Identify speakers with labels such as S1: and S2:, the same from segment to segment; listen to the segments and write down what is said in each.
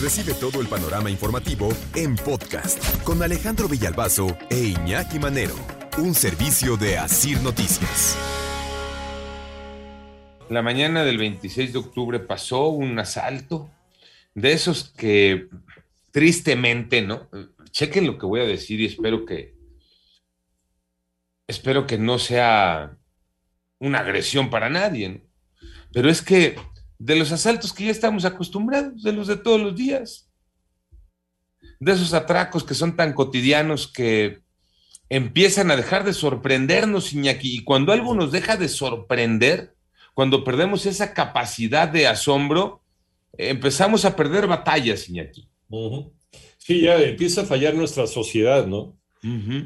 S1: Recibe todo el panorama informativo en podcast con Alejandro Villalbazo e Iñaki Manero, un servicio de Asir Noticias.
S2: La mañana del 26 de octubre pasó un asalto de esos que tristemente, ¿no? Chequen lo que voy a decir y espero que espero que no sea una agresión para nadie, ¿no? Pero es que de los asaltos que ya estamos acostumbrados, de los de todos los días, de esos atracos que son tan cotidianos que empiezan a dejar de sorprendernos, Iñaki, y cuando algo nos deja de sorprender, cuando perdemos esa capacidad de asombro, empezamos a perder batallas, Iñaki.
S3: Sí, ya empieza a fallar nuestra sociedad, ¿no?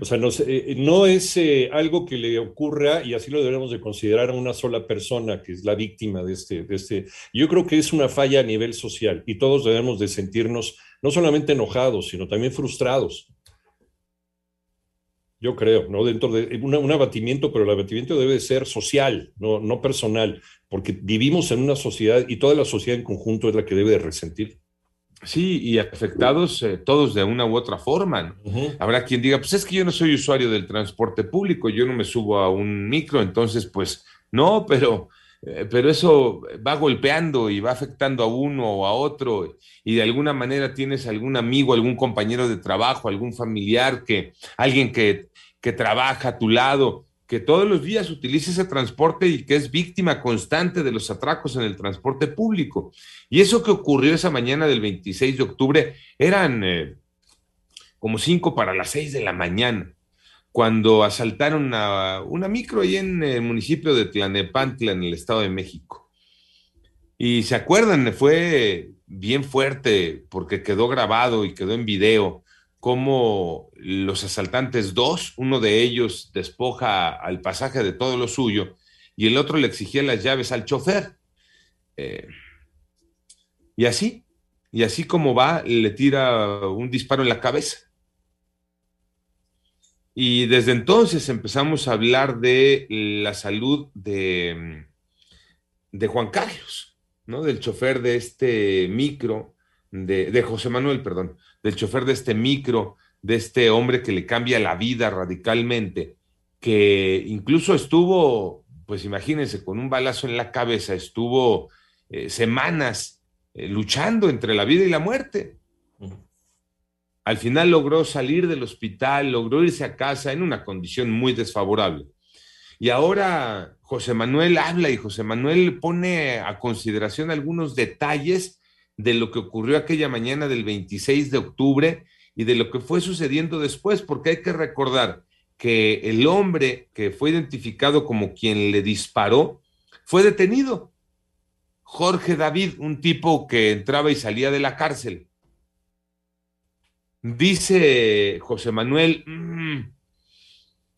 S3: O sea, eh, no es eh, algo que le ocurra y así lo debemos de considerar a una sola persona que es la víctima de este, de este. Yo creo que es una falla a nivel social y todos debemos de sentirnos no solamente enojados, sino también frustrados. Yo creo, ¿no? Dentro de un abatimiento, pero el abatimiento debe ser social, no, no personal, porque vivimos en una sociedad y toda la sociedad en conjunto es la que debe de resentir.
S2: Sí, y afectados eh, todos de una u otra forma. Habrá quien diga, pues es que yo no soy usuario del transporte público, yo no me subo a un micro, entonces pues no, pero, eh, pero eso va golpeando y va afectando a uno o a otro y de alguna manera tienes algún amigo, algún compañero de trabajo, algún familiar, que alguien que, que trabaja a tu lado que todos los días utiliza ese transporte y que es víctima constante de los atracos en el transporte público. Y eso que ocurrió esa mañana del 26 de octubre eran eh, como cinco para las seis de la mañana, cuando asaltaron a una micro ahí en el municipio de Tlanepantla, en el Estado de México. Y se acuerdan, fue bien fuerte porque quedó grabado y quedó en video cómo los asaltantes, dos, uno de ellos despoja al pasaje de todo lo suyo y el otro le exigía las llaves al chofer. Eh, y así, y así como va, le tira un disparo en la cabeza. Y desde entonces empezamos a hablar de la salud de, de Juan Carlos, ¿no? Del chofer de este micro, de, de José Manuel, perdón, del chofer de este micro, de este hombre que le cambia la vida radicalmente, que incluso estuvo, pues imagínense, con un balazo en la cabeza, estuvo eh, semanas eh, luchando entre la vida y la muerte. Al final logró salir del hospital, logró irse a casa en una condición muy desfavorable. Y ahora José Manuel habla y José Manuel pone a consideración algunos detalles de lo que ocurrió aquella mañana del 26 de octubre y de lo que fue sucediendo después, porque hay que recordar que el hombre que fue identificado como quien le disparó fue detenido. Jorge David, un tipo que entraba y salía de la cárcel. Dice José Manuel, mm,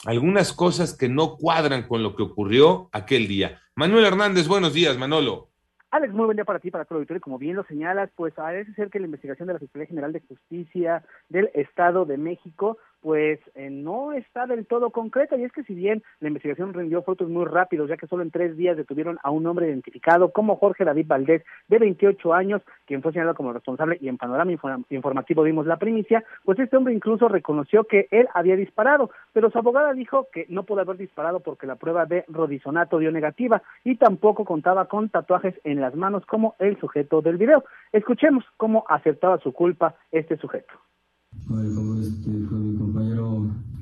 S2: algunas cosas que no cuadran con lo que ocurrió aquel día. Manuel Hernández, buenos días, Manolo.
S4: Alex, muy buen día para ti, para el auditorio. Como bien lo señalas, pues parece ser que la investigación de la Fiscalía General de Justicia del Estado de México pues eh, no está del todo concreta y es que si bien la investigación rindió frutos muy rápidos, ya que solo en tres días detuvieron a un hombre identificado como Jorge David Valdés, de 28 años, quien fue señalado como responsable y en panorama informativo vimos la primicia, pues este hombre incluso reconoció que él había disparado, pero su abogada dijo que no pudo haber disparado porque la prueba de rodisonato dio negativa y tampoco contaba con tatuajes en las manos como el sujeto del video. Escuchemos cómo aceptaba su culpa este sujeto.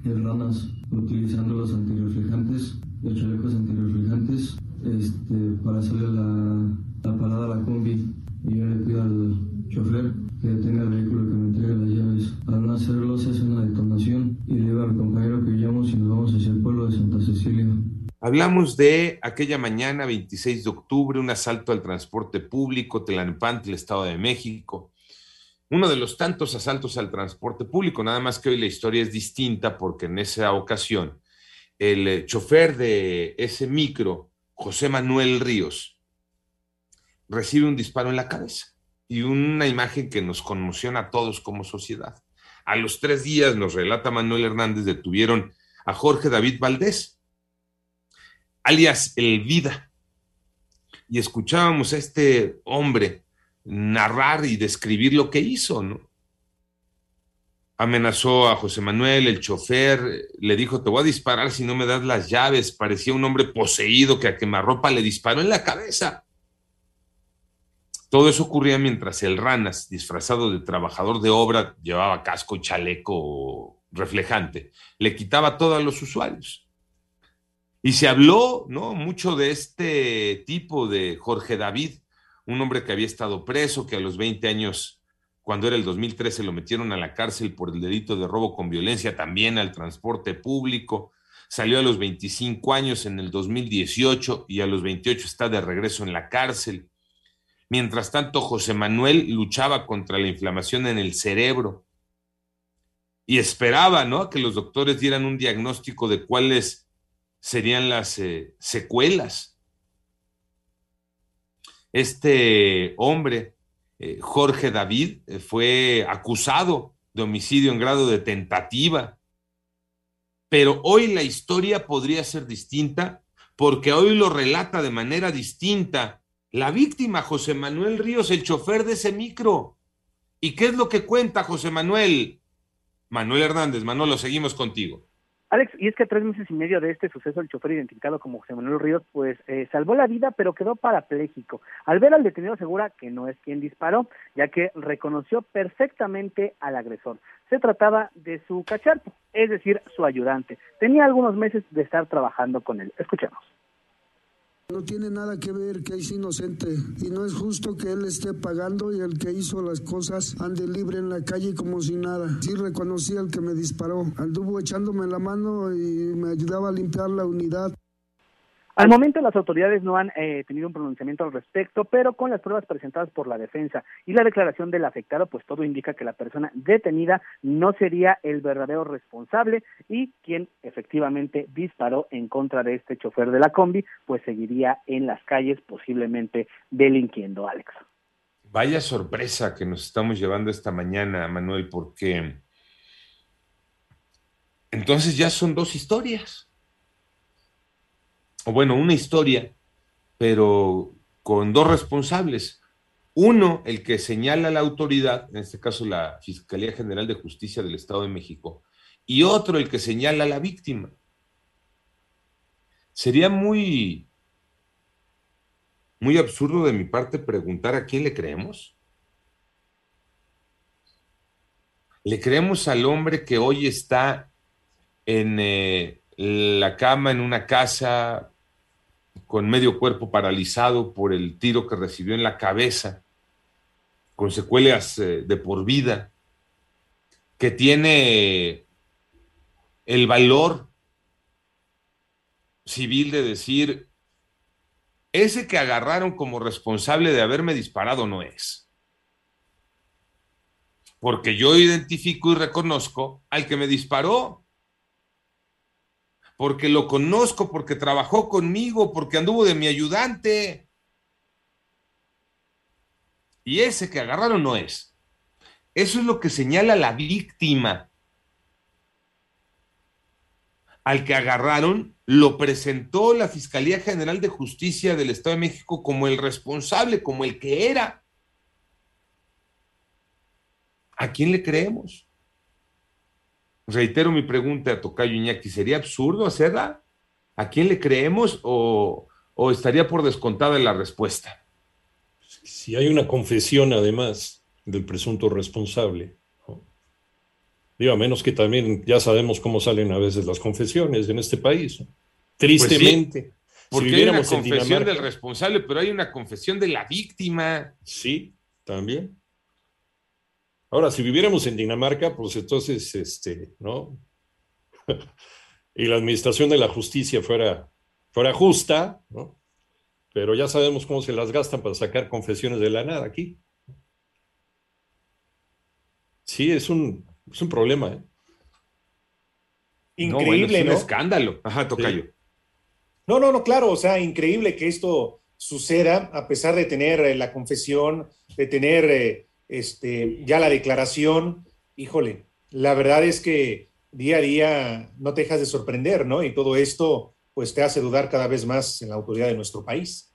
S5: Compañero Hernández utilizando los antirreflejantes, los chalecos antirreflejantes, este, para hacerle la, la parada a la combi. Y yo le pido al chofer que detenga el vehículo que me entregue las llaves. Al no hacerlo se hace una detonación y le digo al compañero que vayamos y nos vamos hacia el pueblo de Santa Cecilia.
S2: Hablamos de aquella mañana, 26 de octubre, un asalto al transporte público, Telanepante, el Estado de México uno de los tantos asaltos al transporte público, nada más que hoy la historia es distinta porque en esa ocasión el eh, chofer de ese micro, José Manuel Ríos, recibe un disparo en la cabeza y una imagen que nos conmociona a todos como sociedad. A los tres días, nos relata Manuel Hernández, detuvieron a Jorge David Valdés, alias El Vida, y escuchábamos a este hombre narrar y describir lo que hizo, ¿no? Amenazó a José Manuel, el chofer, le dijo, te voy a disparar si no me das las llaves. Parecía un hombre poseído que a quemarropa le disparó en la cabeza. Todo eso ocurría mientras el Ranas, disfrazado de trabajador de obra, llevaba casco y chaleco reflejante, le quitaba todo a los usuarios. Y se habló, ¿no? Mucho de este tipo de Jorge David, un hombre que había estado preso, que a los 20 años, cuando era el 2013, lo metieron a la cárcel por el delito de robo con violencia, también al transporte público. Salió a los 25 años en el 2018 y a los 28 está de regreso en la cárcel. Mientras tanto, José Manuel luchaba contra la inflamación en el cerebro y esperaba, ¿no? Que los doctores dieran un diagnóstico de cuáles serían las eh, secuelas. Este hombre, eh, Jorge David, eh, fue acusado de homicidio en grado de tentativa. Pero hoy la historia podría ser distinta porque hoy lo relata de manera distinta la víctima, José Manuel Ríos, el chofer de ese micro. ¿Y qué es lo que cuenta José Manuel? Manuel Hernández, Manolo, seguimos contigo.
S4: Alex, y es que a tres meses y medio de este suceso, el chofer identificado como José Manuel Ríos, pues eh, salvó la vida, pero quedó parapléjico. Al ver al detenido asegura que no es quien disparó, ya que reconoció perfectamente al agresor. Se trataba de su cacharpo, es decir, su ayudante. Tenía algunos meses de estar trabajando con él. Escuchemos.
S6: No tiene nada que ver que es inocente y no es justo que él esté pagando y el que hizo las cosas ande libre en la calle como si nada. Sí reconocí al que me disparó. Anduvo echándome la mano y me ayudaba a limpiar la unidad.
S4: Al momento las autoridades no han eh, tenido un pronunciamiento al respecto, pero con las pruebas presentadas por la defensa y la declaración del afectado, pues todo indica que la persona detenida no sería el verdadero responsable y quien efectivamente disparó en contra de este chofer de la combi, pues seguiría en las calles posiblemente delinquiendo, Alex.
S2: Vaya sorpresa que nos estamos llevando esta mañana, Manuel, porque entonces ya son dos historias bueno, una historia, pero con dos responsables. Uno, el que señala a la autoridad, en este caso la Fiscalía General de Justicia del Estado de México, y otro, el que señala a la víctima. Sería muy, muy absurdo de mi parte preguntar a quién le creemos. ¿Le creemos al hombre que hoy está en eh, la cama en una casa con medio cuerpo paralizado por el tiro que recibió en la cabeza, con secuelas eh, de por vida, que tiene el valor civil de decir, ese que agarraron como responsable de haberme disparado no es. Porque yo identifico y reconozco al que me disparó porque lo conozco, porque trabajó conmigo, porque anduvo de mi ayudante. Y ese que agarraron no es. Eso es lo que señala la víctima. Al que agarraron lo presentó la Fiscalía General de Justicia del Estado de México como el responsable, como el que era. ¿A quién le creemos? Reitero mi pregunta a Tocayo Iñaki, ¿sería absurdo hacerla? ¿A quién le creemos o, estaría por descontada la respuesta?
S3: Si hay una confesión, además, del presunto responsable, digo, a menos que también ya sabemos cómo salen a veces las confesiones en este país. Tristemente.
S2: Pues porque hay una confesión del responsable, pero hay una confesión de la víctima.
S3: Sí, también. Ahora, si viviéramos en Dinamarca, pues entonces, este, ¿no? y la administración de la justicia fuera, fuera justa, ¿no? Pero ya sabemos cómo se las gastan para sacar confesiones de la nada aquí. Sí, es un, es un problema, ¿eh?
S7: Increíble,
S2: no, es un escándalo. Ajá, tocayo.
S7: No, no, no, claro, o sea, increíble que esto suceda a pesar de tener eh, la confesión, de tener eh, este, ya la declaración, híjole, la verdad es que día a día no te dejas de sorprender, ¿no? Y todo esto, pues te hace dudar cada vez más en la autoridad de nuestro país.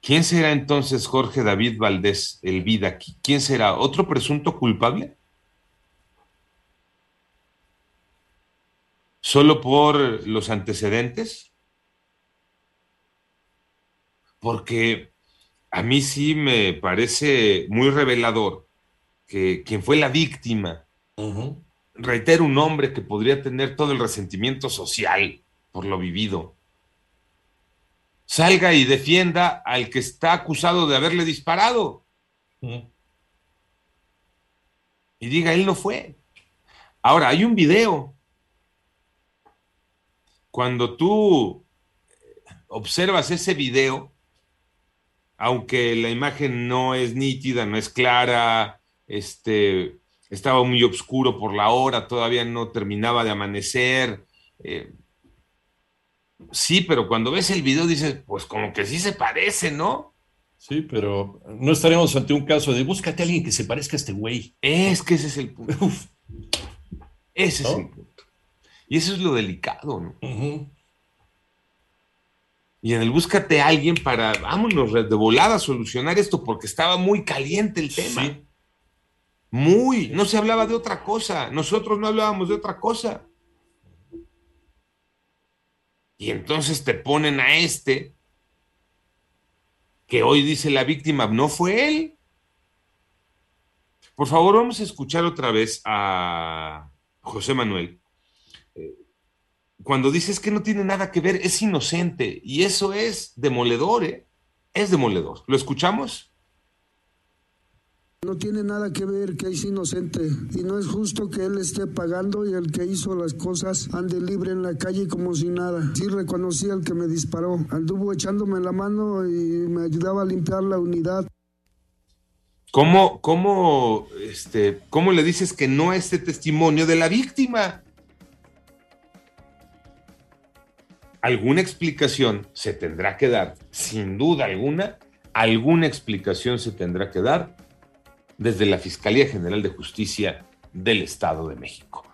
S2: ¿Quién será entonces Jorge David Valdés, el vida? ¿Quién será? ¿Otro presunto culpable? ¿Solo por los antecedentes? Porque a mí sí me parece muy revelador que quien fue la víctima, reitero, un hombre que podría tener todo el resentimiento social por lo vivido, salga y defienda al que está acusado de haberle disparado. Y diga, él no fue. Ahora, hay un video. Cuando tú observas ese video, aunque la imagen no es nítida, no es clara, este, estaba muy oscuro por la hora, todavía no terminaba de amanecer. Eh, Sí, pero cuando ves el video dices, pues como que sí se parece, ¿no?
S3: Sí, pero no estaremos ante un caso de búscate a alguien que se parezca a este güey.
S2: Es que ese es el punto. Ese es el punto. Y eso es lo delicado, ¿no? Y en el búscate a alguien para, vámonos, de volada a solucionar esto, porque estaba muy caliente el tema. Muy, no se hablaba de otra cosa. Nosotros no hablábamos de otra cosa. Y entonces te ponen a este, que hoy dice la víctima, no fue él. Por favor, vamos a escuchar otra vez a José Manuel. Eh, cuando dices que no tiene nada que ver, es inocente. Y eso es demoledor, ¿eh? Es demoledor. ¿Lo escuchamos?
S6: No tiene nada que ver que es inocente y no es justo que él esté pagando y el que hizo las cosas ande libre en la calle como si nada. Sí reconocí al que me disparó, anduvo echándome la mano y me ayudaba a limpiar la unidad.
S2: ¿Cómo, cómo, este, cómo le dices que no a este testimonio de la víctima? Alguna explicación se tendrá que dar, sin duda alguna, alguna explicación se tendrá que dar desde la Fiscalía General de Justicia del Estado de México.